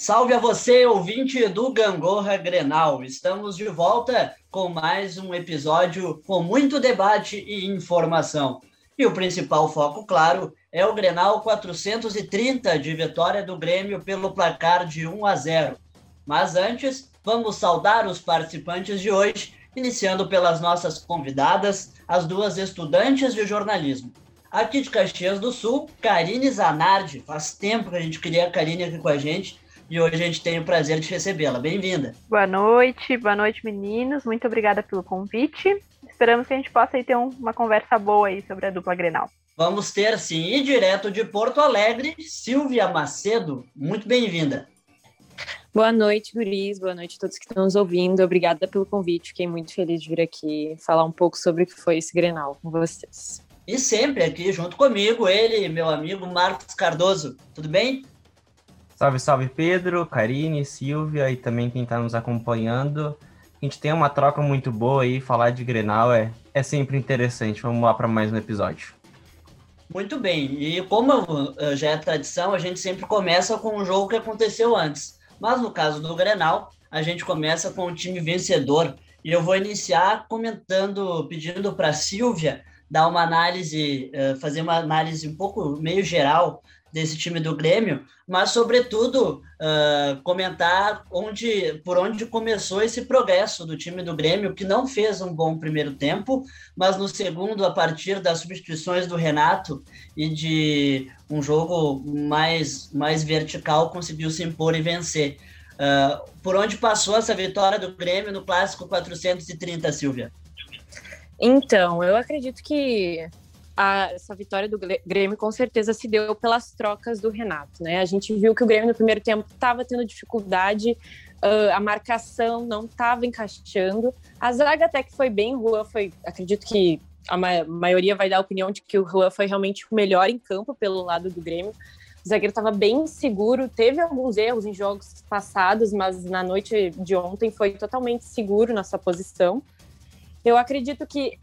Salve a você, ouvinte do Gangorra Grenal. Estamos de volta com mais um episódio com muito debate e informação. E o principal foco, claro, é o Grenal 430 de vitória do Grêmio pelo placar de 1 a 0. Mas antes, vamos saudar os participantes de hoje, iniciando pelas nossas convidadas, as duas estudantes de jornalismo. Aqui de Caxias do Sul, Karine Zanardi. Faz tempo que a gente queria a Karine aqui com a gente e hoje a gente tem o prazer de recebê-la. Bem-vinda. Boa noite, boa noite, meninos. Muito obrigada pelo convite. Esperamos que a gente possa ter uma conversa boa aí sobre a dupla Grenal. Vamos ter, sim, e direto de Porto Alegre, Silvia Macedo. Muito bem-vinda. Boa noite, guris. Boa noite a todos que estão nos ouvindo. Obrigada pelo convite. Fiquei muito feliz de vir aqui falar um pouco sobre o que foi esse Grenal com vocês. E sempre aqui junto comigo, ele, meu amigo Marcos Cardoso. Tudo bem? Salve, salve Pedro, Karine, Silvia e também quem está nos acompanhando. A gente tem uma troca muito boa aí, falar de Grenal é, é sempre interessante. Vamos lá para mais um episódio. Muito bem, e como já é tradição, a gente sempre começa com um jogo que aconteceu antes. Mas no caso do Grenal, a gente começa com o time vencedor. E eu vou iniciar comentando, pedindo para Silvia dar uma análise, eh, fazer uma análise um pouco meio geral desse time do Grêmio, mas sobretudo uh, comentar onde, por onde começou esse progresso do time do Grêmio, que não fez um bom primeiro tempo, mas no segundo, a partir das substituições do Renato e de um jogo mais, mais vertical, conseguiu se impor e vencer. Uh, por onde passou essa vitória do Grêmio no clássico 430, Silvia? Então, eu acredito que a, essa vitória do Grêmio com certeza se deu pelas trocas do Renato, né? A gente viu que o Grêmio no primeiro tempo estava tendo dificuldade, uh, a marcação não estava encaixando. A zaga até que foi bem, Rua foi, acredito que a ma maioria vai dar a opinião de que o Rua foi realmente o melhor em campo pelo lado do Grêmio. O zagueiro estava bem seguro, teve alguns erros em jogos passados, mas na noite de ontem foi totalmente seguro nessa posição. Eu acredito que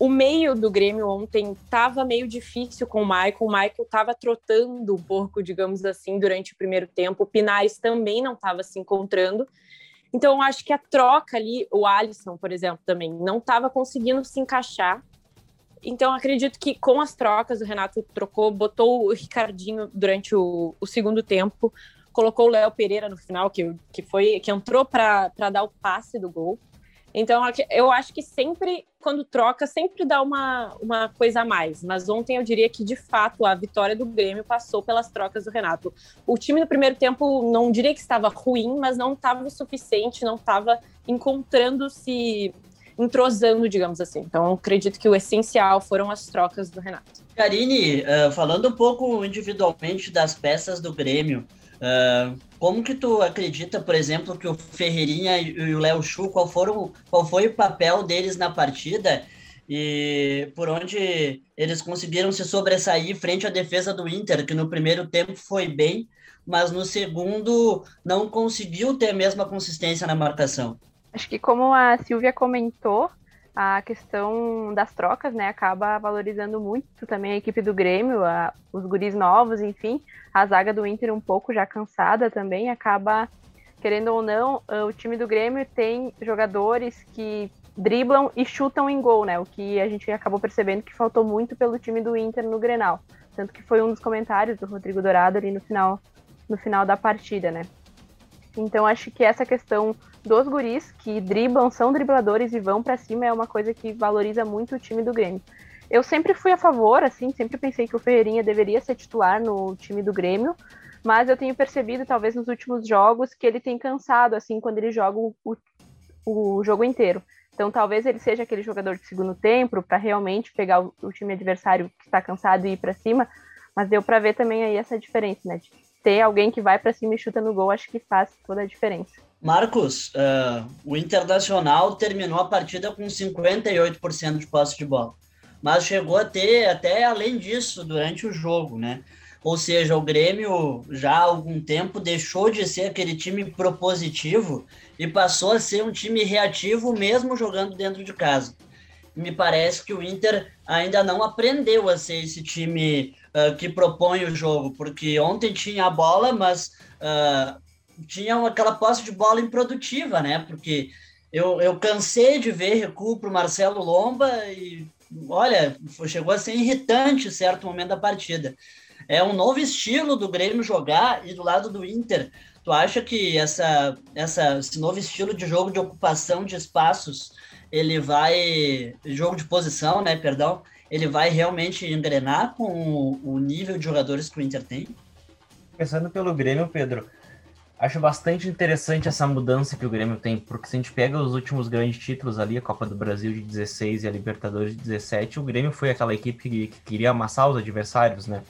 o meio do Grêmio ontem estava meio difícil com o Michael. O Michael estava trotando um pouco, digamos assim, durante o primeiro tempo. O Pinares também não estava se encontrando. Então, eu acho que a troca ali, o Alisson, por exemplo, também não estava conseguindo se encaixar. Então, acredito que com as trocas, o Renato trocou, botou o Ricardinho durante o, o segundo tempo, colocou o Léo Pereira no final, que, que foi que entrou para dar o passe do gol. Então, eu acho que sempre, quando troca, sempre dá uma, uma coisa a mais. Mas ontem eu diria que, de fato, a vitória do Grêmio passou pelas trocas do Renato. O time no primeiro tempo, não diria que estava ruim, mas não estava o suficiente, não estava encontrando-se, entrosando, digamos assim. Então, acredito que o essencial foram as trocas do Renato. Karine, uh, falando um pouco individualmente das peças do Grêmio, Uh, como que tu acredita, por exemplo, que o Ferreirinha e o Léo Chu, qual, foram, qual foi o papel deles na partida e por onde eles conseguiram se sobressair frente à defesa do Inter, que no primeiro tempo foi bem, mas no segundo não conseguiu ter a mesma consistência na marcação? Acho que como a Silvia comentou, a questão das trocas, né, acaba valorizando muito também a equipe do Grêmio, a, os guris novos, enfim, a zaga do Inter um pouco já cansada também, acaba, querendo ou não, o time do Grêmio tem jogadores que driblam e chutam em gol, né, o que a gente acabou percebendo que faltou muito pelo time do Inter no Grenal, tanto que foi um dos comentários do Rodrigo Dourado ali no final, no final da partida, né. Então acho que essa questão dos guris que driblam, são dribladores e vão para cima é uma coisa que valoriza muito o time do Grêmio. Eu sempre fui a favor, assim, sempre pensei que o Ferreirinha deveria ser titular no time do Grêmio, mas eu tenho percebido, talvez nos últimos jogos, que ele tem cansado, assim, quando ele joga o, o jogo inteiro. Então, talvez ele seja aquele jogador de segundo tempo para realmente pegar o, o, time adversário que está cansado e ir para cima, mas deu para ver também aí essa diferença, né? De ter alguém que vai para cima e chuta no gol, acho que faz toda a diferença. Marcos, uh, o Internacional terminou a partida com 58% de posse de bola, mas chegou a ter até além disso durante o jogo, né? Ou seja, o Grêmio já há algum tempo deixou de ser aquele time propositivo e passou a ser um time reativo mesmo jogando dentro de casa. Me parece que o Inter ainda não aprendeu a ser esse time uh, que propõe o jogo, porque ontem tinha a bola, mas uh, tinham aquela posse de bola improdutiva, né? Porque eu, eu cansei de ver recuo para o Marcelo Lomba e, olha, chegou a ser irritante certo momento da partida. É um novo estilo do Grêmio jogar e do lado do Inter. Tu acha que essa, essa, esse novo estilo de jogo de ocupação de espaços, ele vai. jogo de posição, né? Perdão, ele vai realmente engrenar com o, nível de jogadores que o Inter tem? Pensando pelo Grêmio, Pedro, acho bastante interessante essa mudança que o Grêmio tem, porque se a gente pega os últimos grandes títulos ali, a Copa do Brasil de 16 e a Libertadores de 17, o Grêmio foi aquela equipe que, que queria amassar os adversários, né?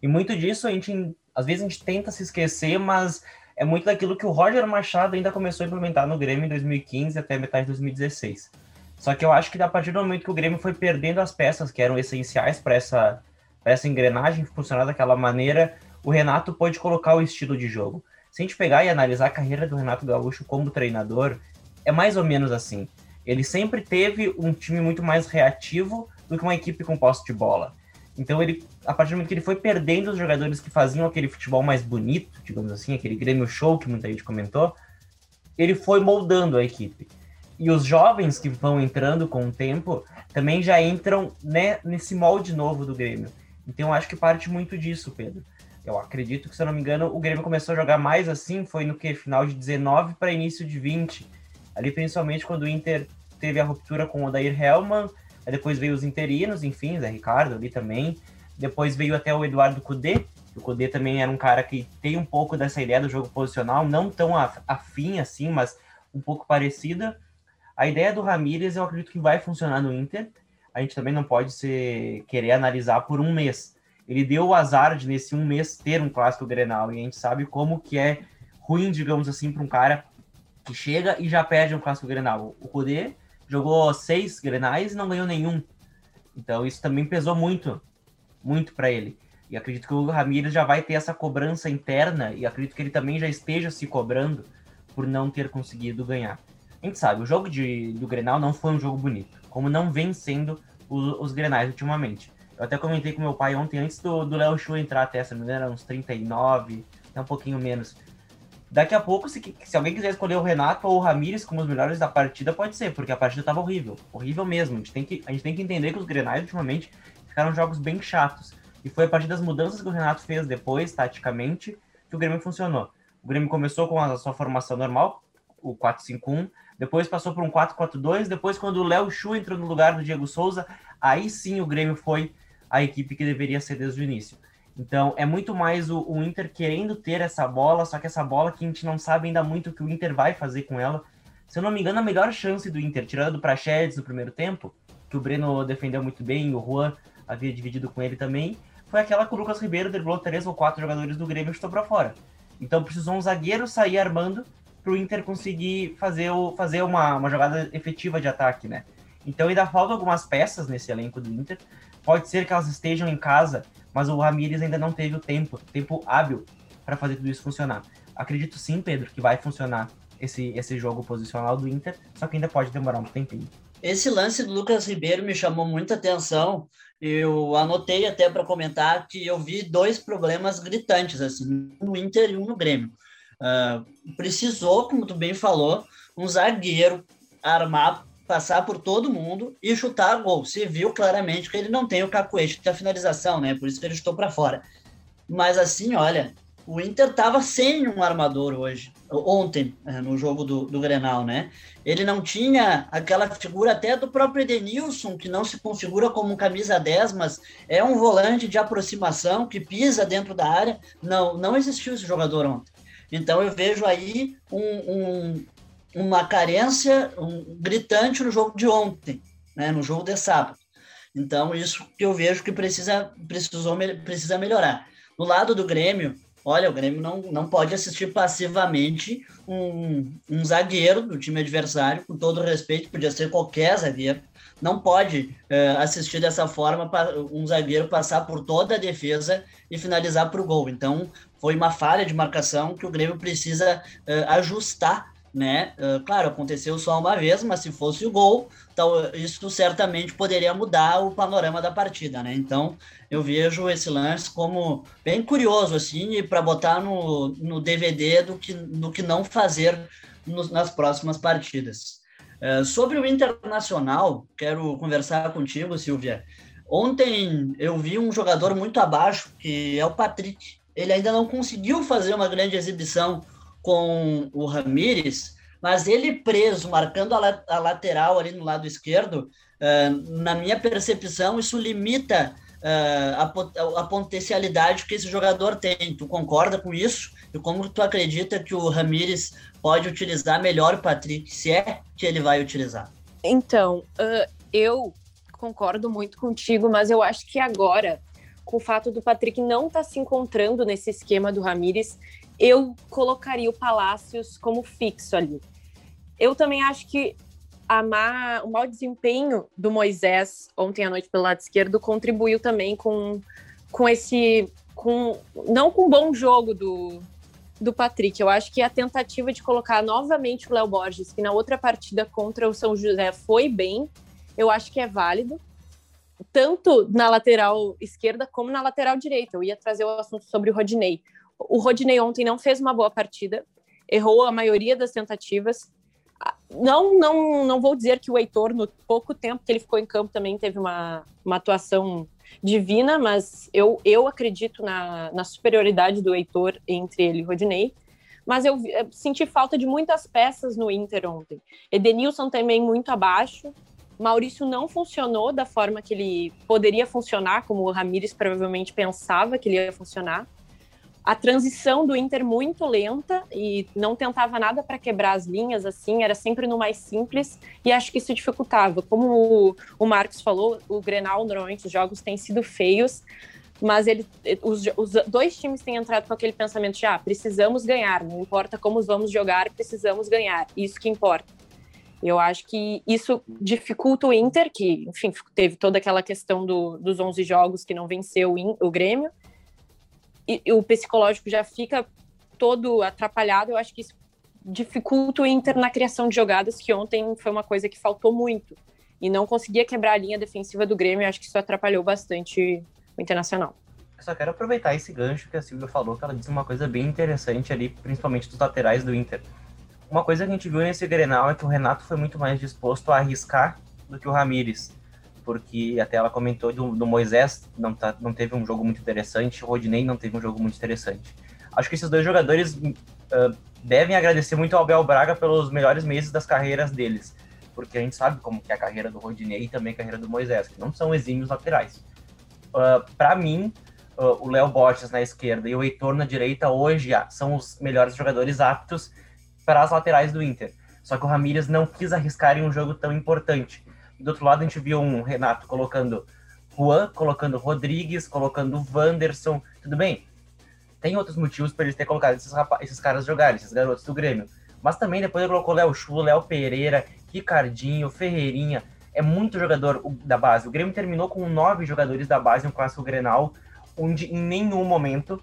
E muito disso a gente, às vezes a gente tenta se esquecer, mas é muito daquilo que o Roger Machado ainda começou a implementar no Grêmio em 2015 até metade de 2016. Só que eu acho que a partir do momento que o Grêmio foi perdendo as peças que eram essenciais para essa, essa engrenagem funcionar daquela maneira, o Renato pôde colocar o estilo de jogo. Se a gente pegar e analisar a carreira do Renato Gaúcho como treinador, é mais ou menos assim. Ele sempre teve um time muito mais reativo do que uma equipe com posse de bola. Então ele, a partir do momento que ele foi perdendo os jogadores que faziam aquele futebol mais bonito, digamos assim, aquele Grêmio show que muita gente comentou, ele foi moldando a equipe. E os jovens que vão entrando com o tempo também já entram né, nesse molde novo do Grêmio. Então acho que parte muito disso, Pedro. Eu acredito que, se eu não me engano, o Grêmio começou a jogar mais assim, foi no que? Final de 19 para início de 20. Ali, principalmente, quando o Inter teve a ruptura com o Odair Hellman, depois veio os interinos, enfim, Zé Ricardo ali também. Depois veio até o Eduardo Cudê. O Cudê também era um cara que tem um pouco dessa ideia do jogo posicional, não tão afim assim, mas um pouco parecida. A ideia do Ramírez eu acredito que vai funcionar no Inter. A gente também não pode ser, querer analisar por um mês. Ele deu o azar de, nesse um mês, ter um clássico Grenal. E a gente sabe como que é ruim, digamos assim, para um cara que chega e já perde um clássico Grenal. O Cudê jogou seis grenais e não ganhou nenhum. Então isso também pesou muito, muito para ele. E acredito que o Ramires já vai ter essa cobrança interna e acredito que ele também já esteja se cobrando por não ter conseguido ganhar. A gente sabe, o jogo de, do Grenal não foi um jogo bonito, como não vem sendo os, Grenais ultimamente. Eu até comentei com meu pai ontem, antes do Léo Chu entrar até, se não me engano, uns 39, até um pouquinho menos. Daqui a pouco, se, se alguém quiser escolher o Renato ou o Ramires como os melhores da partida, pode ser, porque a partida estava horrível. Horrível mesmo. A gente, tem que, a gente tem que entender que os Grenais, ultimamente, ficaram jogos bem chatos. E foi a partir das mudanças que o Renato fez depois, taticamente, que o Grêmio funcionou. O Grêmio começou com a sua formação normal, o 4-5-1, depois passou por um 4-4-2, depois quando o Léo Chu entrou no lugar do Diego Souza, aí sim o Grêmio foi a equipe que deveria ser desde o início. Então, é muito mais o, o, Inter querendo ter essa bola, só que essa bola que a gente não sabe ainda muito o que o Inter vai fazer com ela. Se eu não me engano, a melhor chance do Inter, tirando do Prachedes no primeiro tempo, que o Breno defendeu muito bem, o Juan havia dividido com ele também, foi aquela que o Lucas Ribeiro driblou três ou quatro jogadores do Grêmio e chutou para fora. Então precisou um zagueiro sair armando para o Inter conseguir fazer, o, fazer uma, uma jogada efetiva de ataque, né? Então ainda faltam algumas peças nesse elenco do Inter. Pode ser que elas estejam em casa mas o Ramires ainda não teve o tempo, tempo hábil para fazer tudo isso funcionar. Acredito sim, Pedro, que vai funcionar esse, esse jogo posicional do Inter, só que ainda pode demorar um tempinho. Esse lance do Lucas Ribeiro me chamou muita atenção. Eu anotei até para comentar que eu vi dois problemas gritantes, assim, um no Inter e um no Grêmio. Uh, precisou, como tu bem falou, um zagueiro armar passar por todo mundo e chutar gol. Se viu claramente que ele não tem o cacuete da finalização, né? Por isso que ele chutou para fora. Mas assim, olha, o Inter tava sem um armador hoje, ontem, é, no jogo do, do Grenal, né? Ele não tinha aquela figura até do próprio Edenilson, que não se configura como um camisa 10, mas é um volante de aproximação que pisa dentro da área. Não, não existiu esse jogador ontem. Então eu vejo aí um, um, uma carência um, gritante no jogo de ontem, né, no jogo de sábado. Então, isso que eu vejo que precisa, precisou, precisa melhorar. No lado do Grêmio, olha, o Grêmio não, não pode assistir passivamente um, um zagueiro do time adversário, com todo respeito, podia ser qualquer zagueiro, não pode uh, assistir dessa forma um zagueiro passar por toda a defesa e finalizar para o gol. Então, foi uma falha de marcação que o Grêmio precisa uh, ajustar né? Uh, claro, aconteceu só uma vez, mas se fosse o gol, então, isso certamente poderia mudar o panorama da partida, né? Então, eu vejo esse lance como bem curioso, assim, para botar no, no DVD do que, do que não fazer no, nas próximas partidas. Uh, sobre o Internacional, quero conversar contigo, Silvia. Ontem eu vi um jogador muito abaixo, que é o Patrick. Ele ainda não conseguiu fazer uma grande exibição com o Ramires, mas ele preso, marcando a, la a lateral ali no lado esquerdo, uh, na minha percepção, isso limita uh, a, a, potencialidade que esse jogador tem. Tu concorda com isso? E como tu acredita que o Ramires pode utilizar melhor o Patrick, se é que ele vai utilizar? Então, uh, eu concordo muito contigo, mas eu acho que agora, com o fato do Patrick não estar tá se encontrando nesse esquema do Ramires, eu colocaria o Palácios como fixo ali. Eu também acho que má, o mau desempenho do Moisés ontem à noite pelo lado esquerdo contribuiu também com, com esse. Com, não com um bom jogo do, do Patrick. Eu acho que a tentativa de colocar novamente o Léo Borges, que na outra partida contra o São José foi bem, eu acho que é válido. Tanto na lateral esquerda como na lateral direita. Eu ia trazer o assunto sobre o Rodinei. O Rodinei ontem não fez uma boa partida, errou a maioria das tentativas. Não, não, não vou dizer que o Heitor, no pouco tempo que ele ficou em campo, também teve uma, uma atuação divina, mas eu, eu acredito na, na superioridade do Heitor entre ele e Rodinei. Mas eu, eu senti falta de muitas peças no Inter ontem. Edenilson também muito abaixo. Maurício não funcionou da forma que ele poderia funcionar, como o Ramires provavelmente pensava que ele ia funcionar a transição do Inter muito lenta e não tentava nada para quebrar as linhas, assim, era sempre no mais simples e acho que isso dificultava. Como o, o Marcos falou, o Grenal, normalmente os jogos têm sido feios, mas ele, os, os, dois times têm entrado com aquele pensamento de ah, precisamos ganhar, não importa como vamos jogar, precisamos ganhar, isso que importa. Eu acho que isso dificulta o Inter, que, enfim, teve toda aquela questão do, dos 11 jogos que não venceu o, Grêmio, e, o psicológico já fica todo atrapalhado, eu acho que isso dificulta o Inter na criação de jogadas, que ontem foi uma coisa que faltou muito. E não conseguia quebrar a linha defensiva do Grêmio, eu acho que isso atrapalhou bastante o Internacional. Eu só quero aproveitar esse gancho que a Silvia falou, que ela disse uma coisa bem interessante ali, principalmente dos laterais do Inter. Uma coisa que a gente viu nesse Grenal é que o Renato foi muito mais disposto a arriscar do que o Ramires porque até ela comentou do, do Moisés, não, tá, não teve um jogo muito interessante, o Rodinei não teve um jogo muito interessante. Acho que esses dois jogadores uh, devem agradecer muito ao Abel Braga pelos melhores meses das carreiras deles, porque a gente sabe como que é a carreira do Rodinei e também a carreira do Moisés, que não são exímios laterais. Uh, Para mim, uh, o Léo Borges na esquerda e o Heitor na direita hoje são os melhores jogadores aptos para as laterais do Inter. Só que o Ramírez não quis arriscar em um jogo tão importante do outro lado, a gente viu um Renato colocando Juan, colocando Rodrigues, colocando Wanderson. Tudo bem, tem outros motivos para eles ter colocado esses, esses caras jogarem, esses garotos do Grêmio. Mas também depois ele colocou Léo Chu, Léo Pereira, Ricardinho, Ferreirinha. É muito jogador da base. O Grêmio terminou com nove jogadores da base no Clássico Grenal, onde em nenhum momento,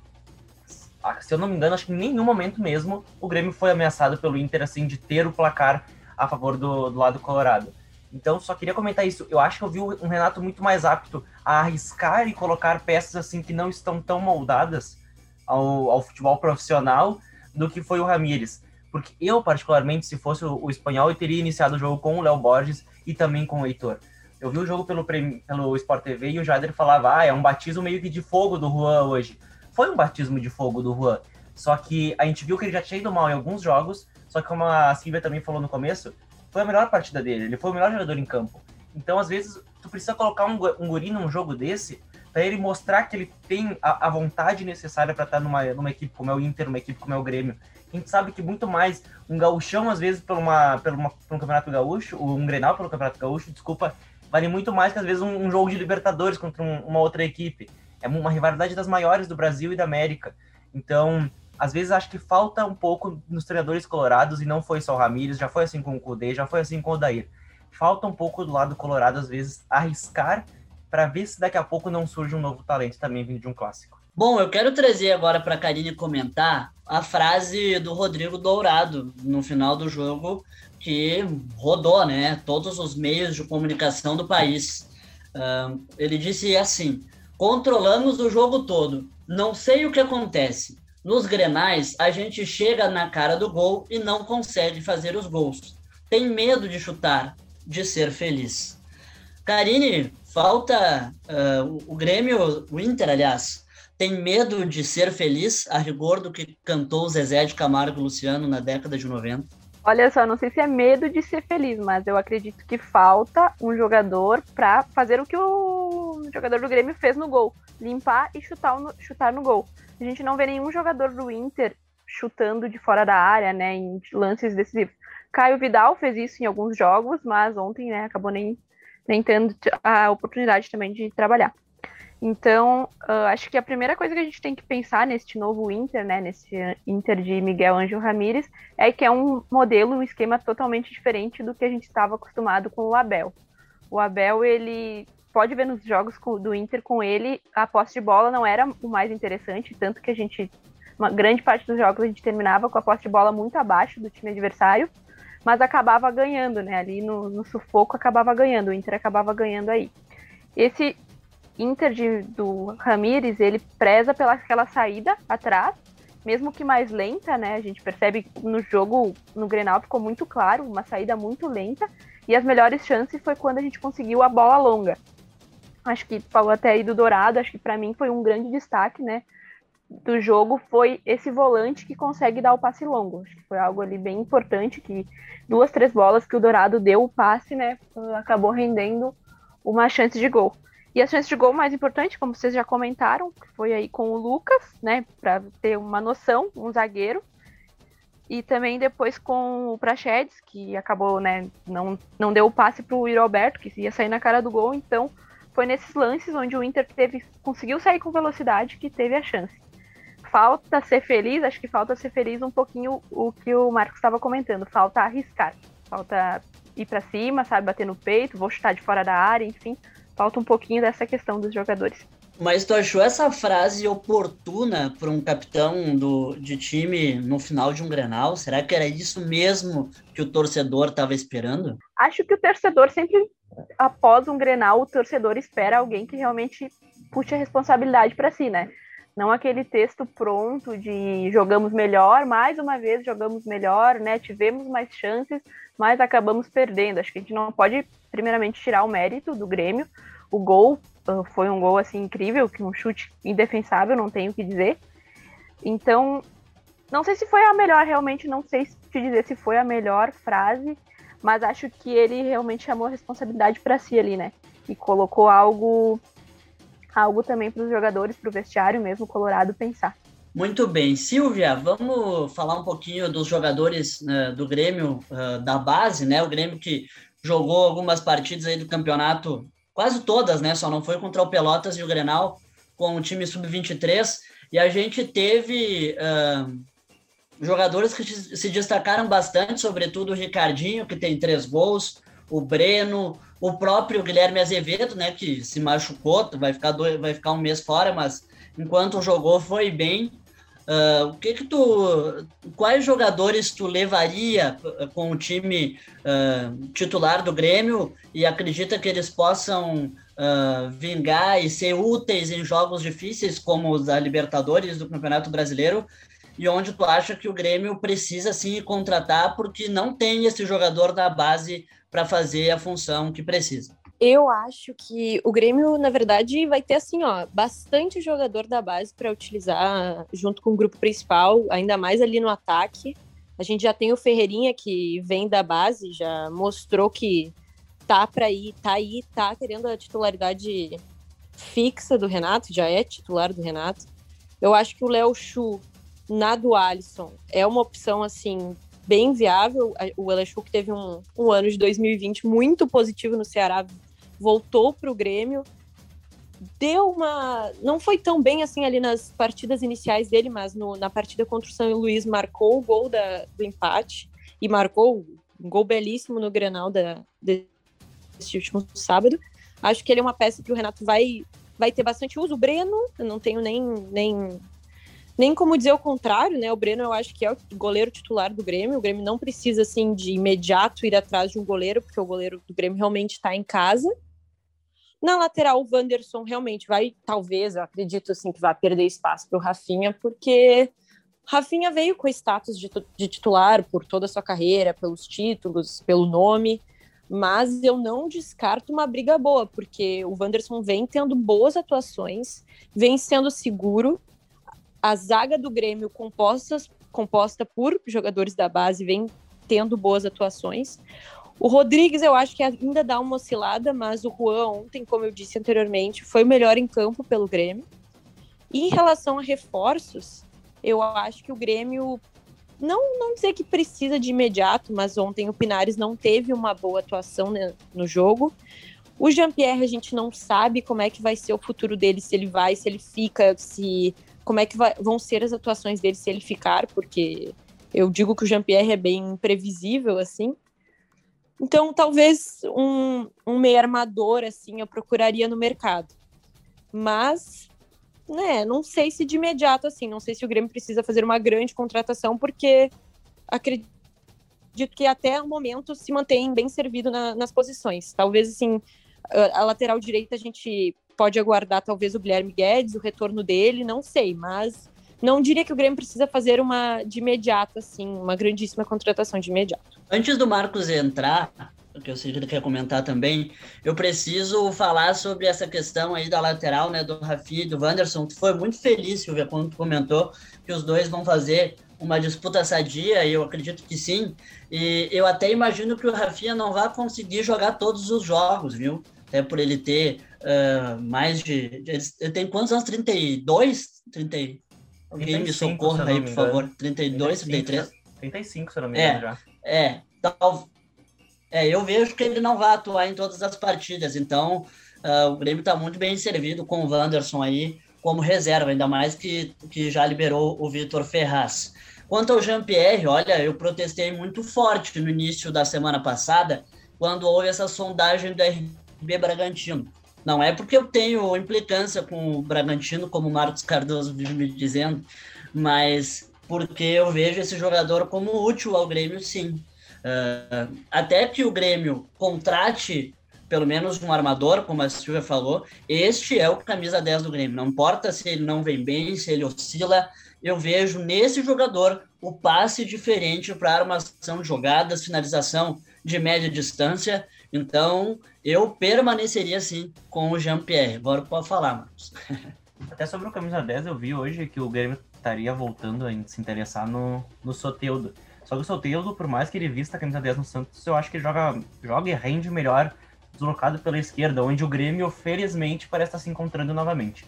se eu não me engano, acho que em nenhum momento mesmo, o Grêmio foi ameaçado pelo Inter, assim, de ter o placar a favor do, do lado colorado. Então, só queria comentar isso. Eu acho que eu vi um Renato muito mais apto a arriscar e colocar peças assim que não estão tão moldadas ao, ao futebol profissional do que foi o Ramires. Porque eu, particularmente, se fosse o, o espanhol, eu teria iniciado o jogo com o Léo Borges e também com o Heitor. Eu vi o jogo pelo, pelo Sport TV e o Jader falava: ah, é um batismo meio que de fogo do Juan hoje. Foi um batismo de fogo do Juan. Só que a gente viu que ele já tinha ido mal em alguns jogos. Só que, como a Silvia também falou no começo, foi a melhor partida dele, ele foi o melhor jogador em campo. Então, às vezes, tu precisa colocar um, um guri num jogo desse para ele mostrar que ele tem a, a vontade necessária para estar numa, numa equipe como é o Inter, numa equipe como é o Grêmio. A gente sabe que muito mais um gauchão, às vezes, por, uma, por, uma, por um campeonato gaúcho, um Grenal pelo campeonato gaúcho, desculpa, vale muito mais que, às vezes, um, um jogo de Libertadores contra um, uma outra equipe. É uma rivalidade das maiores do Brasil e da América. Então, às vezes acho que falta um pouco nos treinadores colorados, e não foi só o Ramires, já foi assim com o Kudê, já foi assim com o Dair. Falta um pouco do lado colorado, às vezes, arriscar para ver se daqui a pouco não surge um novo talento também vindo de um clássico. Bom, eu quero trazer agora para a Karine comentar a frase do Rodrigo Dourado no final do jogo, que rodou né, todos os meios de comunicação do país. Uh, ele disse assim: controlamos o jogo todo, não sei o que acontece. Nos grenais, a gente chega na cara do gol e não consegue fazer os gols. Tem medo de chutar, de ser feliz. Karine, falta uh, o Grêmio, o Inter, aliás, tem medo de ser feliz, a rigor do que cantou Zezé de Camargo Luciano na década de 90? Olha só, não sei se é medo de ser feliz, mas eu acredito que falta um jogador para fazer o que o jogador do Grêmio fez no gol: limpar e chutar no, chutar no gol. A gente não vê nenhum jogador do Inter chutando de fora da área, né, em lances decisivos. Caio Vidal fez isso em alguns jogos, mas ontem, né, acabou nem, nem tendo a oportunidade também de trabalhar. Então, uh, acho que a primeira coisa que a gente tem que pensar neste novo Inter, né, nesse Inter de Miguel Ângelo Ramírez, é que é um modelo, um esquema totalmente diferente do que a gente estava acostumado com o Abel. O Abel, ele pode ver nos jogos do Inter com ele, a posse de bola não era o mais interessante, tanto que a gente, uma grande parte dos jogos a gente terminava com a posse de bola muito abaixo do time adversário, mas acabava ganhando, né? Ali no, no sufoco acabava ganhando, o Inter acabava ganhando aí. Esse Inter de, do Ramires, ele preza pela aquela saída atrás, mesmo que mais lenta, né? A gente percebe no jogo, no Grenal ficou muito claro, uma saída muito lenta, e as melhores chances foi quando a gente conseguiu a bola longa. Acho que falou até aí do Dourado, acho que para mim foi um grande destaque, né? Do jogo foi esse volante que consegue dar o passe longo. Acho que foi algo ali bem importante, que duas, três bolas que o Dourado deu o passe, né? Acabou rendendo uma chance de gol. E a chance de gol mais importante, como vocês já comentaram, foi aí com o Lucas, né, para ter uma noção, um zagueiro. E também depois com o Prachedes, que acabou, né, não, não deu o passe para o Roberto, que ia sair na cara do gol. Então, foi nesses lances onde o Inter teve, conseguiu sair com velocidade que teve a chance. Falta ser feliz, acho que falta ser feliz um pouquinho o que o Marcos estava comentando, falta arriscar, falta ir para cima, sabe, bater no peito, vou chutar de fora da área, enfim, falta um pouquinho dessa questão dos jogadores. Mas tu achou essa frase oportuna para um capitão do, de time no final de um Grenal? Será que era isso mesmo que o torcedor estava esperando? Acho que o torcedor sempre, após um Grenal, o torcedor espera alguém que realmente puxe a responsabilidade para si, né? Não aquele texto pronto de jogamos melhor, mais uma vez jogamos melhor, né? Tivemos mais chances, mas acabamos perdendo. Acho que a gente não pode, primeiramente, tirar o mérito do Grêmio. O gol uh, foi um gol assim incrível, que um chute indefensável, não tenho o que dizer. Então, não sei se foi a melhor, realmente não sei te dizer se foi a melhor frase, mas acho que ele realmente chamou a responsabilidade para si ali, né? E colocou algo algo também para os jogadores, para o vestiário mesmo colorado pensar. Muito bem. Silvia, vamos falar um pouquinho dos jogadores uh, do Grêmio uh, da base, né? O Grêmio que jogou algumas partidas aí do campeonato, quase todas, né? Só não foi contra o Pelotas e o Grenal com o time sub-23. E a gente teve uh, jogadores que se destacaram bastante, sobretudo o Ricardinho, que tem três gols, o Breno, o próprio Guilherme Azevedo, né, que se machucou, vai ficar, dois, vai ficar um mês fora, mas enquanto jogou foi bem. Uh, o que que tu, quais jogadores tu levaria com o time uh, titular do Grêmio e acredita que eles possam uh, vingar e ser úteis em jogos difíceis como os da Libertadores do Campeonato Brasileiro e onde tu acha que o Grêmio precisa sim contratar porque não tem esse jogador da base para fazer a função que precisa. Eu acho que o Grêmio, na verdade, vai ter assim, ó, bastante jogador da base para utilizar junto com o grupo principal, ainda mais ali no ataque. A gente já tem o Ferreirinha que vem da base, já mostrou que tá para ir, tá aí, tá querendo a titularidade fixa do Renato, já é titular do Renato. Eu acho que o Léo Chu na do Alisson é uma opção assim bem viável. O Elachuk teve um, um ano de 2020 muito positivo no Ceará, voltou para o Grêmio, deu uma. Não foi tão bem assim ali nas partidas iniciais dele, mas no, na partida contra o São Luís marcou o gol da, do empate e marcou um gol belíssimo no Grenal da, desse último sábado. Acho que ele é uma peça que o Renato vai vai ter bastante uso. O Breno, eu não tenho nem, nem, nem como dizer o contrário, né? O Breno eu acho que é o goleiro titular do Grêmio. O Grêmio não precisa, assim, de imediato ir atrás de um goleiro, porque o goleiro do Grêmio realmente está em casa. Na lateral, o Wanderson realmente vai, talvez, eu acredito, assim, que vai perder espaço para o Rafinha, porque Rafinha veio com status de, de titular por toda a sua carreira, pelos títulos, pelo nome mas eu não descarto uma briga boa, porque o Wanderson vem tendo boas atuações, vem sendo seguro. A zaga do Grêmio compostas, composta por jogadores da base vem tendo boas atuações. O Rodrigues, eu acho que ainda dá uma oscilada, mas o Juan ontem, como eu disse anteriormente, foi o melhor em campo pelo Grêmio. E em relação a reforços, eu acho que o Grêmio não, não dizer que precisa de imediato, mas ontem o Pinares não teve uma boa atuação né, no jogo. O Jean-Pierre, a gente não sabe como é que vai ser o futuro dele, se ele vai, se ele fica, se como é que vai, vão ser as atuações dele se ele ficar, porque eu digo que o Jean-Pierre é bem imprevisível, assim. Então, talvez um, um meio armador, assim, eu procuraria no mercado. Mas né, não sei se de imediato assim, não sei se o Grêmio precisa fazer uma grande contratação, porque acredito que até o momento se mantém bem servido na, nas posições. Talvez assim, a, a lateral direita a gente pode aguardar talvez o Guilherme Guedes, o retorno dele, não sei, mas não diria que o Grêmio precisa fazer uma de imediato, assim, uma grandíssima contratação de imediato. Antes do Marcos entrar, que eu sei que ele quer comentar também, eu preciso falar sobre essa questão aí da lateral, né, do Rafi e do Wanderson. Tu foi muito feliz, Silvia, quando tu comentou que os dois vão fazer uma disputa sadia, e eu acredito que sim. E eu até imagino que o Rafinha não vai conseguir jogar todos os jogos, viu? Até por ele ter uh, mais de. Ele tem quantos anos? 32? 30... Alguém me socorra aí, por favor. 32, 33? 35, se eu não me engano, é, já. É, tal, é, eu vejo que ele não vai atuar em todas as partidas, então uh, o Grêmio está muito bem servido com o Wanderson aí como reserva, ainda mais que, que já liberou o Vitor Ferraz. Quanto ao Jean-Pierre, olha, eu protestei muito forte no início da semana passada, quando houve essa sondagem do RB Bragantino. Não é porque eu tenho implicância com o Bragantino, como o Marcos Cardoso vive me dizendo, mas porque eu vejo esse jogador como útil ao Grêmio, sim. Uh, até que o Grêmio contrate pelo menos um armador, como a Silvia falou, este é o camisa 10 do Grêmio. Não importa se ele não vem bem, se ele oscila, eu vejo nesse jogador o passe diferente para armação de jogadas, finalização de média distância. Então, eu permaneceria assim com o Jean-Pierre. Agora pode falar, Marcos. Até sobre o camisa 10, eu vi hoje que o Grêmio estaria voltando a se interessar no, no Soteudo. Só que o Soteldo, por mais que ele vista a camisa 10 no Santos, eu acho que joga, joga e rende melhor deslocado pela esquerda, onde o Grêmio, felizmente, parece estar se encontrando novamente.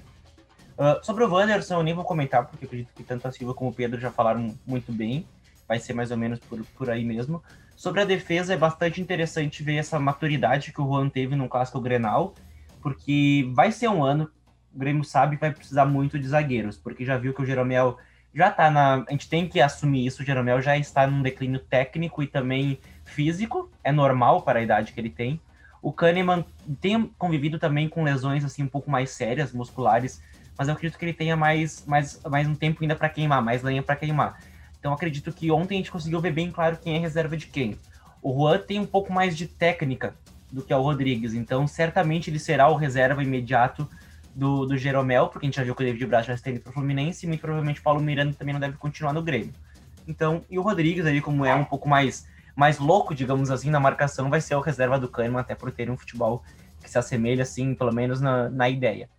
Uh, sobre o Wanderson, eu nem vou comentar, porque acredito que tanto a Silva como o Pedro já falaram muito bem. Vai ser mais ou menos por, por aí mesmo. Sobre a defesa, é bastante interessante ver essa maturidade que o Juan teve no clássico Grenal, porque vai ser um ano, o Grêmio sabe que vai precisar muito de zagueiros, porque já viu que o Jeromel já tá na. A gente tem que assumir isso. O Jeromel já está num declínio técnico e também físico. É normal para a idade que ele tem. O Kahneman tem convivido também com lesões assim um pouco mais sérias, musculares, mas eu acredito que ele tenha mais, mais, mais um tempo ainda para queimar, mais lenha para queimar. Então acredito que ontem a gente conseguiu ver bem claro quem é reserva de quem. O Juan tem um pouco mais de técnica do que o Rodrigues, então certamente ele será o reserva imediato do, do Jeromel, porque a gente já viu que o David Braz já está indo para o Fluminense, e muito provavelmente o Paulo Miranda também não deve continuar no Grêmio. Então, e o Rodrigues ali, como é um pouco mais, mais louco, digamos assim, na marcação, vai ser o reserva do Kahneman, até por ter um futebol que se assemelha, assim, pelo menos na, na ideia.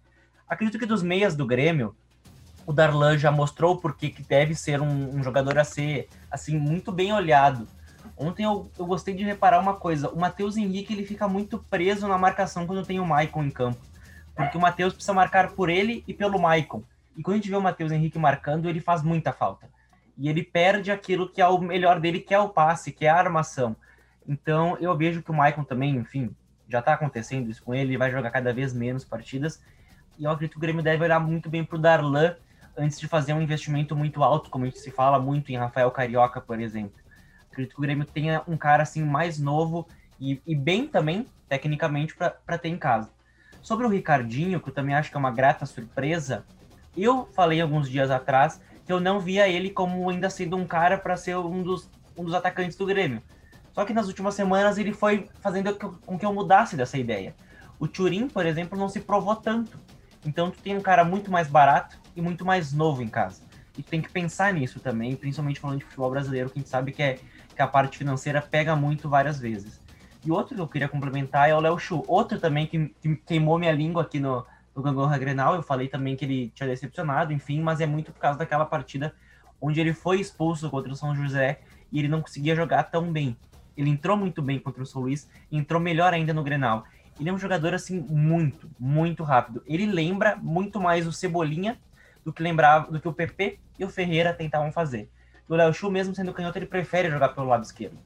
Acredito que dos meias do Grêmio, o Darlan já mostrou porque que deve ser um, um, jogador a ser, assim, muito bem olhado. Ontem eu, eu gostei de reparar uma coisa, o Matheus Henrique, ele fica muito preso na marcação quando tem o Maicon em campo porque o Matheus precisa marcar por ele e pelo Maicon. E quando a gente vê o Matheus Henrique marcando, ele faz muita falta. E ele perde aquilo que é o melhor dele, que é o passe, que é a armação. Então eu vejo que o Maicon também, enfim, já está acontecendo isso com ele, ele vai jogar cada vez menos partidas. E eu acredito que o Grêmio deve olhar muito bem para o Darlan antes de fazer um investimento muito alto, como a gente se fala muito em Rafael Carioca, por exemplo. Acredito que o Grêmio tenha um cara assim mais novo e, e bem também, tecnicamente, para ter em casa. Sobre o Ricardinho, que eu também acho que é uma grata surpresa, eu falei alguns dias atrás que eu não via ele como ainda sendo um cara para ser um dos, um dos atacantes do Grêmio. Só que nas últimas semanas ele foi fazendo com que eu mudasse dessa ideia. O Turin, por exemplo, não se provou tanto. Então tu tem um cara muito mais barato e muito mais novo em casa. E tem que pensar nisso também, principalmente falando de futebol brasileiro, que a gente sabe que, é, que a parte financeira pega muito várias vezes. E outro que eu queria complementar é o Léo Chu. Outro também que, que queimou minha língua aqui no, no Gangorra Grenal. Eu falei também que ele tinha decepcionado, enfim, mas é muito por causa daquela partida onde ele foi expulso contra o São José e ele não conseguia jogar tão bem. Ele entrou muito bem contra o São Luís entrou melhor ainda no Grenal. Ele é um jogador, assim, muito, muito rápido. Ele lembra muito mais o Cebolinha do que lembrava do que o PP e o Ferreira tentavam fazer. O Léo Chu, mesmo sendo canhoto, ele prefere jogar pelo lado esquerdo.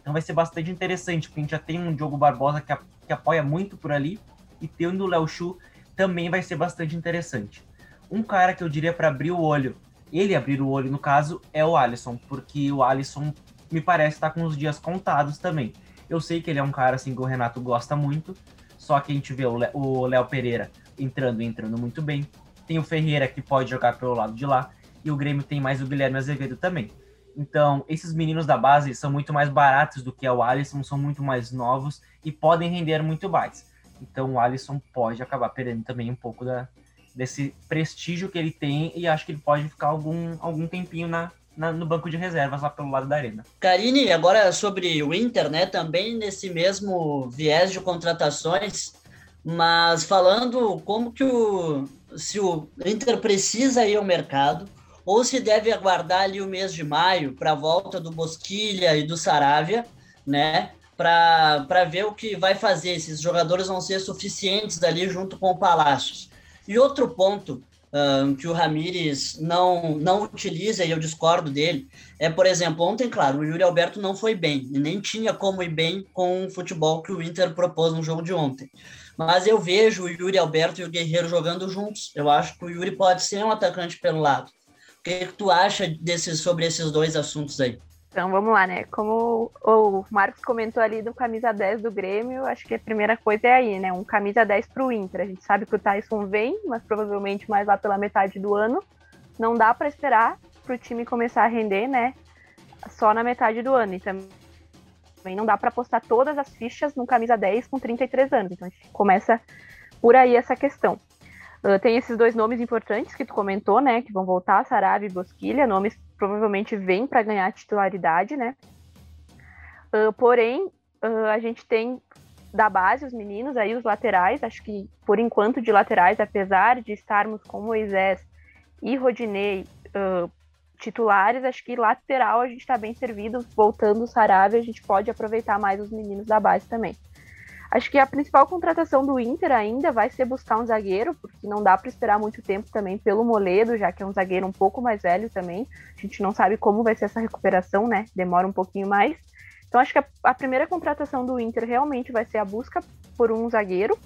Então vai ser bastante interessante, porque a gente já tem um Diogo Barbosa que, a, que apoia muito por ali, e tendo o Léo Chu também vai ser bastante interessante. Um cara que eu diria para abrir o olho, ele abrir o olho no caso, é o Alisson, porque o Alisson me parece estar tá com os dias contados também. Eu sei que ele é um cara assim que o Renato gosta muito, só que a gente vê o Léo Pereira entrando e entrando muito bem. Tem o Ferreira que pode jogar pelo lado de lá, e o Grêmio tem mais o Guilherme Azevedo também. Então, esses meninos da base são muito mais baratos do que o Alisson, são muito mais novos e podem render muito mais. Então, o Alisson pode acabar perdendo também um pouco da, desse prestígio que ele tem e acho que ele pode ficar algum, algum tempinho na, na, no banco de reservas lá pelo lado da arena. Karine, agora sobre o Inter, né? Também nesse mesmo viés de contratações, mas falando como que o se o Inter precisa ir ao mercado ou se deve aguardar ali o mês de maio para a volta do Bosquilha e do Saravia, né? Para ver o que vai fazer. Esses jogadores vão ser suficientes ali junto com o Palácios. E outro ponto um, que o Ramires não, não utiliza, e eu discordo dele, é, por exemplo, ontem, claro, o Yuri Alberto não foi bem, e nem tinha como ir bem com o futebol que o Inter propôs no jogo de ontem. Mas eu vejo o Yuri Alberto e o Guerreiro jogando juntos. Eu acho que o Yuri pode ser um atacante pelo lado. O que, que tu acha sobre esses dois assuntos aí? Então vamos lá, né? Como o Marcos comentou ali do camisa 10 do Grêmio, acho que a primeira coisa é aí, né? Um camisa 10 para o Inter. A gente sabe que o Tyson vem, mas provavelmente mais lá pela metade do ano. Não dá para esperar para o time começar a render, né? Só na metade do ano. E também não dá para apostar todas as fichas no camisa 10 com 33 anos. Então a gente começa por aí essa questão. Uh, tem esses dois nomes importantes que tu comentou, né? Que vão voltar, Sarave e Bosquilha, nomes provavelmente vêm para ganhar titularidade, né? Uh, porém, uh, a gente tem da base os meninos, aí os laterais, acho que por enquanto de laterais, apesar de estarmos com Moisés e Rodinei titulares, acho que lateral a gente está bem servido, voltando o Sarave, a gente pode aproveitar mais os meninos da base também. Acho que a principal contratação do Inter ainda vai ser buscar um zagueiro, porque não dá para esperar muito tempo também pelo Moledo, já que é um zagueiro um pouco mais velho também. A gente não sabe como vai ser essa recuperação, né? Demora um pouquinho mais. Então acho que a, a primeira contratação do Inter realmente vai ser a busca por um zagueiro.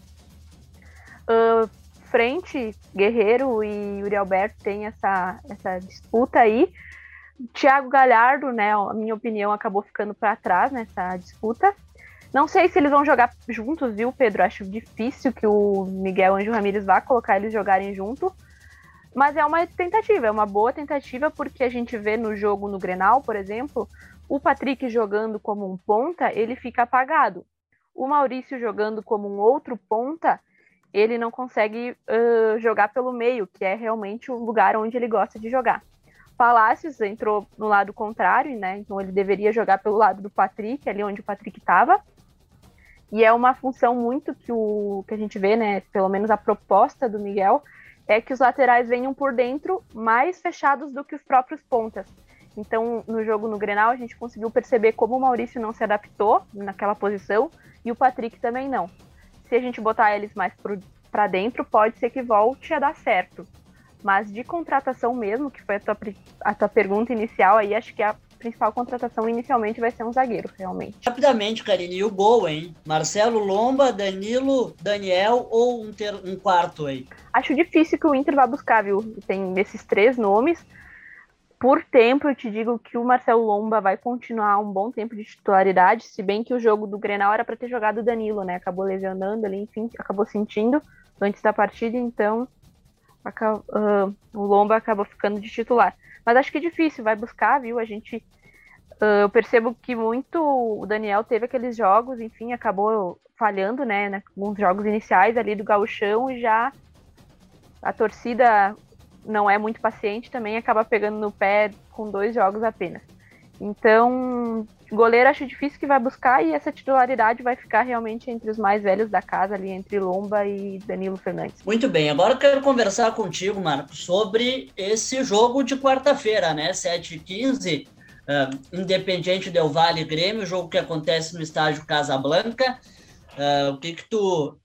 Uh, frente, Guerreiro e Yuri Alberto tem essa, essa disputa aí. Thiago Galhardo, né, a minha opinião, acabou ficando para trás nessa disputa. Não sei se eles vão jogar juntos, viu, Pedro? Acho difícil que o Miguel Anjo Ramírez vá colocar eles jogarem junto. Mas é uma tentativa, é uma boa tentativa, porque a gente vê no jogo no Grenal, por exemplo, o Patrick jogando como um ponta, ele fica apagado. O Maurício jogando como um outro ponta, ele não consegue uh, jogar pelo meio, que é realmente o lugar onde ele gosta de jogar. Palácios entrou no lado contrário, né? Então ele deveria jogar pelo lado do Patrick, ali onde o Patrick estava. E é uma função muito que, o, que a gente vê, né? Pelo menos a proposta do Miguel é que os laterais venham por dentro mais fechados do que os próprios pontas. Então, no jogo no Grenal, a gente conseguiu perceber como o Maurício não se adaptou naquela posição e o Patrick também não. Se a gente botar eles mais para dentro, pode ser que volte a dar certo. Mas de contratação mesmo, que foi a tua, a tua pergunta inicial, aí acho que a principal contratação inicialmente vai ser um zagueiro, realmente. Rapidamente, Karine, e o gol, hein? Marcelo Lomba, Danilo, Daniel ou um, ter, um quarto aí? Acho difícil que o Inter vá buscar, viu? Tem esses três nomes. Por tempo, eu te digo que o Marcelo Lomba vai continuar um bom tempo de titularidade, se bem que o jogo do Grenal era para ter jogado o Danilo, né? Acabou lesionando ali, enfim, acabou sentindo antes da partida, então uh, o Lomba acabou ficando de titular. Mas acho que é difícil, vai buscar, viu? A gente. Uh, eu percebo que muito o Daniel teve aqueles jogos, enfim, acabou falhando, né? Nos jogos iniciais ali do Gauchão e já a torcida não é muito paciente também, acaba pegando no pé com dois jogos apenas. Então, goleiro acho difícil que vai buscar e essa titularidade vai ficar realmente entre os mais velhos da casa, ali entre Lomba e Danilo Fernandes. Muito bem, agora eu quero conversar contigo, Marco, sobre esse jogo de quarta-feira, né? 7h15, uh, Independiente Del Vale Grêmio, jogo que acontece no estádio Casablanca. Uh, o que, que tu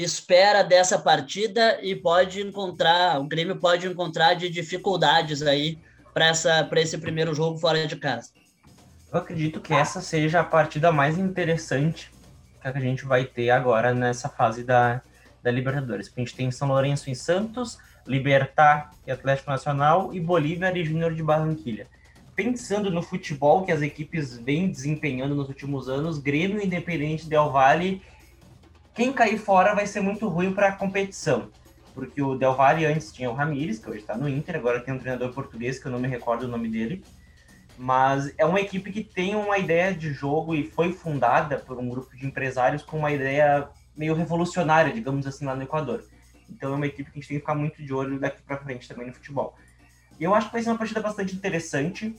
espera dessa partida e pode encontrar, o Grêmio pode encontrar de dificuldades aí para esse primeiro jogo fora de casa. Eu acredito que essa seja a partida mais interessante que a gente vai ter agora nessa fase da, da Libertadores. A gente tem São Lourenço em Santos, Libertar e Atlético Nacional e Bolívia e Júnior de Barranquilha. Pensando no futebol que as equipes vêm desempenhando nos últimos anos, Grêmio Independente Del Valle, quem cair fora vai ser muito ruim para a competição porque o Del Valle antes tinha o Ramires, que hoje está no Inter, agora tem um treinador português que eu não me recordo o nome dele. Mas é uma equipe que tem uma ideia de jogo e foi fundada por um grupo de empresários com uma ideia meio revolucionária, digamos assim, lá no Equador. Então é uma equipe que a gente tem que ficar muito de olho daqui para frente também no futebol. E eu acho que vai ser uma partida bastante interessante.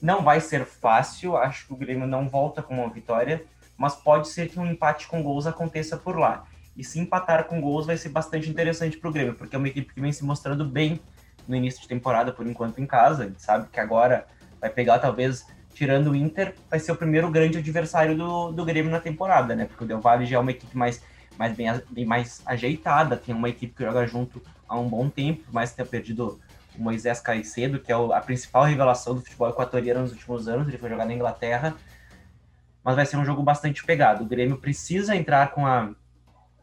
Não vai ser fácil, acho que o Grêmio não volta com uma vitória, mas pode ser que um empate com gols aconteça por lá. E se empatar com gols vai ser bastante interessante para o Grêmio, porque é uma equipe que vem se mostrando bem no início de temporada, por enquanto em casa. A gente sabe que agora vai pegar, talvez, tirando o Inter, vai ser o primeiro grande adversário do, do Grêmio na temporada, né? Porque o Del Valle já é uma equipe mais, mais bem, bem mais ajeitada, tem uma equipe que joga junto há um bom tempo, mais ter perdido o Moisés Caicedo, que é a principal revelação do futebol equatoriano nos últimos anos, ele foi jogar na Inglaterra. Mas vai ser um jogo bastante pegado. O Grêmio precisa entrar com a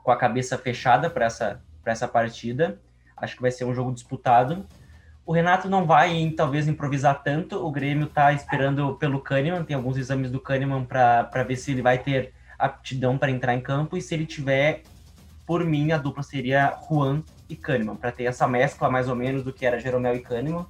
com a cabeça fechada para essa, essa partida. Acho que vai ser um jogo disputado. O Renato não vai, talvez, improvisar tanto. O Grêmio está esperando pelo Kahneman, tem alguns exames do Kahneman para ver se ele vai ter aptidão para entrar em campo. E se ele tiver, por mim, a dupla seria Juan e Kahneman, para ter essa mescla mais ou menos do que era Jeromel e Kahneman.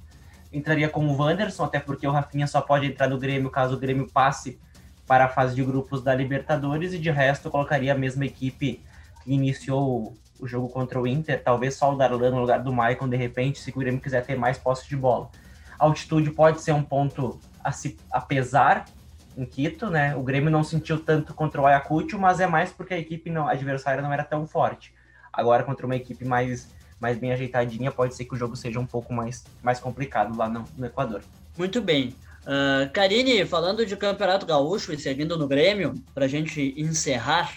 Entraria como Wanderson, até porque o Rafinha só pode entrar no Grêmio caso o Grêmio passe para a fase de grupos da Libertadores. E de resto, colocaria a mesma equipe que iniciou o jogo contra o Inter, talvez só o Darlan no lugar do Maicon, de repente, se o Grêmio quiser ter mais posse de bola. A altitude pode ser um ponto a, se, a pesar em Quito, né? O Grêmio não sentiu tanto contra o Ayacucho, mas é mais porque a equipe não, a adversária não era tão forte. Agora, contra uma equipe mais, mais bem ajeitadinha, pode ser que o jogo seja um pouco mais, mais complicado lá no, no Equador. Muito bem. Uh, Karine, falando de Campeonato Gaúcho e seguindo no Grêmio, para a gente encerrar,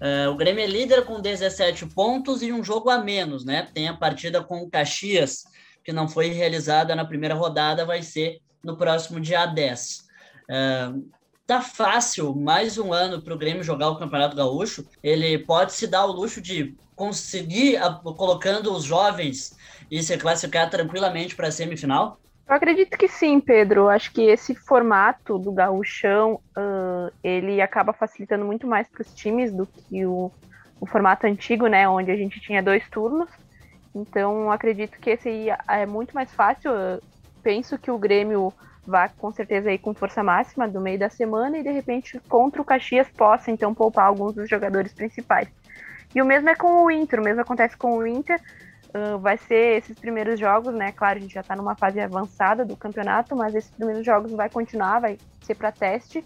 Uh, o Grêmio é líder com 17 pontos e um jogo a menos, né? Tem a partida com o Caxias, que não foi realizada na primeira rodada, vai ser no próximo dia 10. Uh, tá fácil mais um ano para o Grêmio jogar o Campeonato Gaúcho. Ele pode se dar o luxo de conseguir, a, colocando os jovens e se classificar tranquilamente para a semifinal? Eu acredito que sim, Pedro. Acho que esse formato do gauchão, uh, ele acaba facilitando muito mais para os times do que o, o, formato antigo, né, onde a gente tinha dois turnos. Então, acredito que esse aí é muito mais fácil. Eu penso que o Grêmio vá com certeza aí com força máxima do meio da semana e de repente contra o Caxias possa então poupar alguns dos jogadores principais. E o mesmo é com o Inter, o mesmo acontece com o Inter. Uh, vai ser esses primeiros jogos, né? Claro, a gente já está numa fase avançada do campeonato, mas esses primeiros jogos vai continuar, vai ser para teste.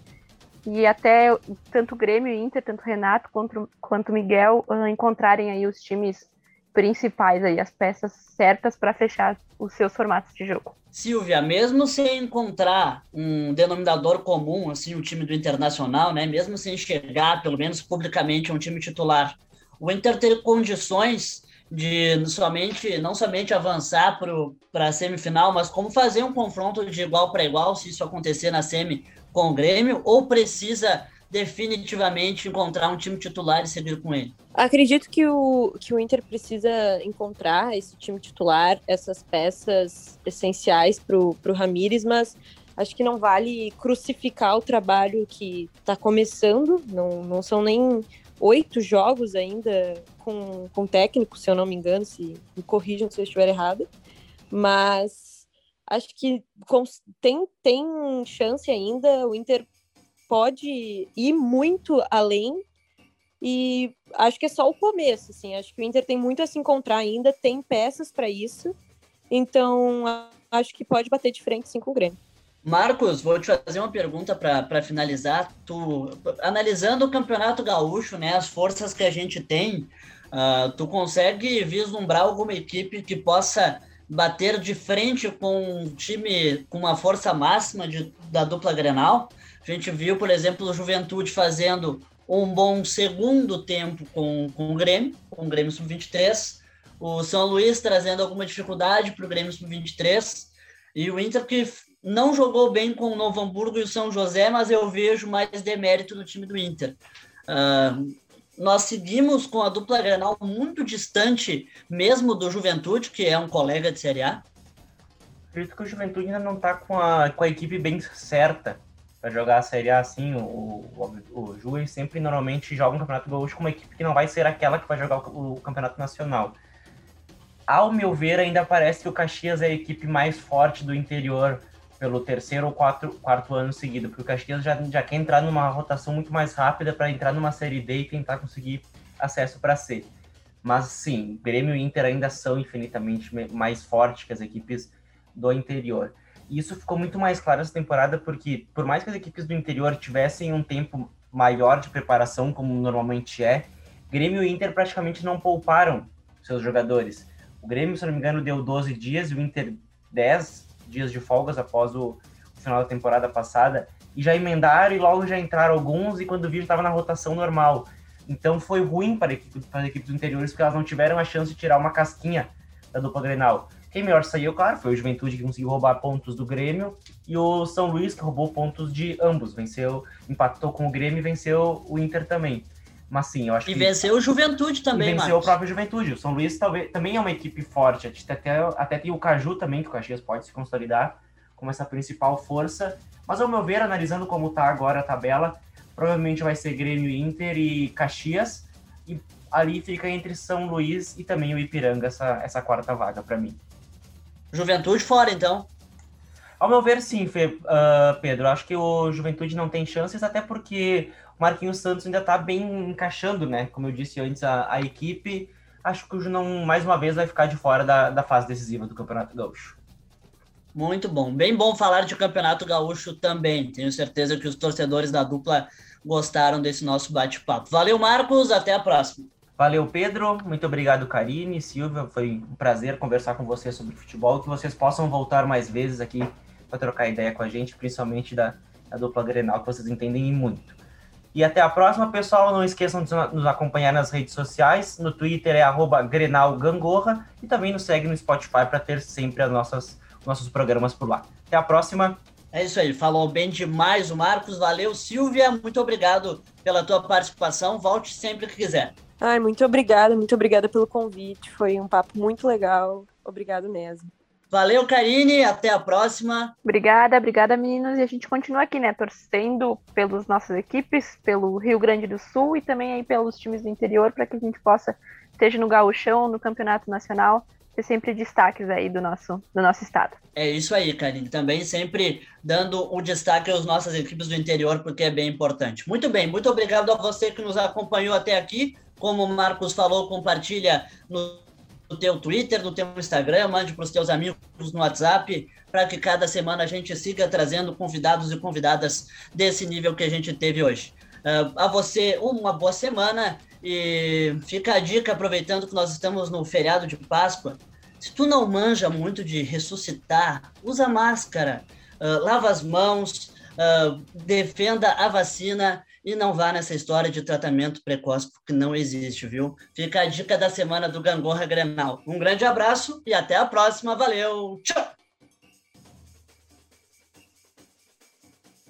E até tanto o Grêmio, Inter, tanto o Renato quanto, quanto o Miguel uh, encontrarem aí os times principais aí, as peças certas para fechar os seus formatos de jogo. Silvia, mesmo sem encontrar um denominador comum, assim, o time do Internacional, né? Mesmo sem chegar, pelo menos publicamente, a um time titular, o Inter ter condições de somente não somente avançar para a semifinal, mas como fazer um confronto de igual para igual, se isso acontecer na semi com o Grêmio, ou precisa definitivamente encontrar um time titular e seguir com ele? Acredito que o, que o Inter precisa encontrar esse time titular, essas peças essenciais para o Ramires, mas acho que não vale crucificar o trabalho que está começando, não, não são nem oito jogos ainda com, com técnico, se eu não me engano, se me corrijam se eu estiver errado, mas acho que tem, tem chance ainda, o Inter pode ir muito além e acho que é só o começo, assim, acho que o Inter tem muito a se encontrar ainda, tem peças para isso, então acho que pode bater de frente sim com o Grêmio. Marcos, vou te fazer uma pergunta para finalizar. Tu, analisando o Campeonato Gaúcho, né, as forças que a gente tem, uh, tu consegue vislumbrar alguma equipe que possa bater de frente com um time com uma força máxima de, da dupla Grenal? A gente viu, por exemplo, o Juventude fazendo um bom segundo tempo com, com o Grêmio, com o Grêmio Sub-23, o São Luís trazendo alguma dificuldade para o Grêmio Sub-23, e o Inter que não jogou bem com o Novo Hamburgo e o São José, mas eu vejo mais demérito no time do Inter. Uh, nós seguimos com a dupla Grenal muito distante, mesmo do Juventude, que é um colega de Série A. Acredito que o Juventude ainda não está com a, com a equipe bem certa para jogar a Série A assim. O, o, o sempre normalmente joga um Campeonato Gaúcho com uma equipe que não vai ser aquela que vai jogar o, o Campeonato Nacional. Ao meu ver, ainda parece que o Caxias é a equipe mais forte do interior pelo terceiro ou quatro, quarto ano seguido, porque o Caxias já, já quer entrar numa rotação muito mais rápida para entrar numa Série D e tentar conseguir acesso para C. Mas sim, Grêmio e Inter ainda são infinitamente mais fortes que as equipes do interior. E isso ficou muito mais claro essa temporada, porque por mais que as equipes do interior tivessem um tempo maior de preparação, como normalmente é, Grêmio e Inter praticamente não pouparam seus jogadores. O Grêmio, se não me engano, deu 12 dias e o Inter 10, dias de folgas após o, o final da temporada passada, e já emendaram e logo já entraram alguns, e quando viram estava na rotação normal. Então foi ruim para, equipe, para as equipes anteriores, porque elas não tiveram a chance de tirar uma casquinha da dupla Grenal. Quem melhor saiu, claro, foi o Juventude que conseguiu roubar pontos do Grêmio e o São Luís que roubou pontos de ambos. Venceu, empatou com o Grêmio e venceu o Inter também. Mas sim, eu acho e que. E venceu o Juventude também, E venceu Marcos. o próprio Juventude. O São Luís talvez, também é uma equipe forte. Até, até tem o Caju também, que o Caxias pode se consolidar como essa principal força. Mas ao meu ver, analisando como está agora a tabela, provavelmente vai ser Grêmio Inter e Caxias. E ali fica entre São Luís e também o Ipiranga essa, essa quarta vaga para mim. Juventude fora, então. Ao meu ver, sim, uh, Pedro. Acho que o Juventude não tem chances, até porque Marquinhos Santos ainda está bem encaixando, né? Como eu disse antes, a, a equipe. Acho que o não mais uma vez vai ficar de fora da, da fase decisiva do Campeonato Gaúcho. Muito bom. Bem bom falar de Campeonato Gaúcho também. Tenho certeza que os torcedores da dupla gostaram desse nosso bate-papo. Valeu, Marcos. Até a próxima. Valeu, Pedro. Muito obrigado, Karine, Silvia. Foi um prazer conversar com vocês sobre futebol. Que vocês possam voltar mais vezes aqui para trocar ideia com a gente, principalmente da, da dupla Grenal, que vocês entendem muito. E até a próxima, pessoal. Não esqueçam de nos acompanhar nas redes sociais. No Twitter é @grenalgangorra e também nos segue no Spotify para ter sempre as nossas nossos programas por lá. Até a próxima. É isso aí, falou bem demais o Marcos. Valeu, Silvia. Muito obrigado pela tua participação. Volte sempre que quiser. Ai, muito obrigada, muito obrigada pelo convite. Foi um papo muito legal. Obrigado mesmo. Valeu, Karine. Até a próxima. Obrigada, obrigada, meninos. E a gente continua aqui, né? Torcendo pelas nossas equipes, pelo Rio Grande do Sul e também aí pelos times do interior, para que a gente possa, seja no gauchão, no campeonato nacional, ter sempre destaques aí do nosso, do nosso estado. É isso aí, Karine. Também sempre dando o destaque às nossas equipes do interior, porque é bem importante. Muito bem, muito obrigado a você que nos acompanhou até aqui. Como o Marcos falou, compartilha no teu Twitter, no teu Instagram, mande para os teus amigos no WhatsApp, para que cada semana a gente siga trazendo convidados e convidadas desse nível que a gente teve hoje. Uh, a você, uma boa semana e fica a dica, aproveitando que nós estamos no feriado de Páscoa, se tu não manja muito de ressuscitar, usa máscara, uh, lava as mãos, uh, defenda a vacina e não vá nessa história de tratamento precoce, porque não existe, viu? Fica a dica da semana do Gangorra Grenal. Um grande abraço e até a próxima. Valeu! Tchau!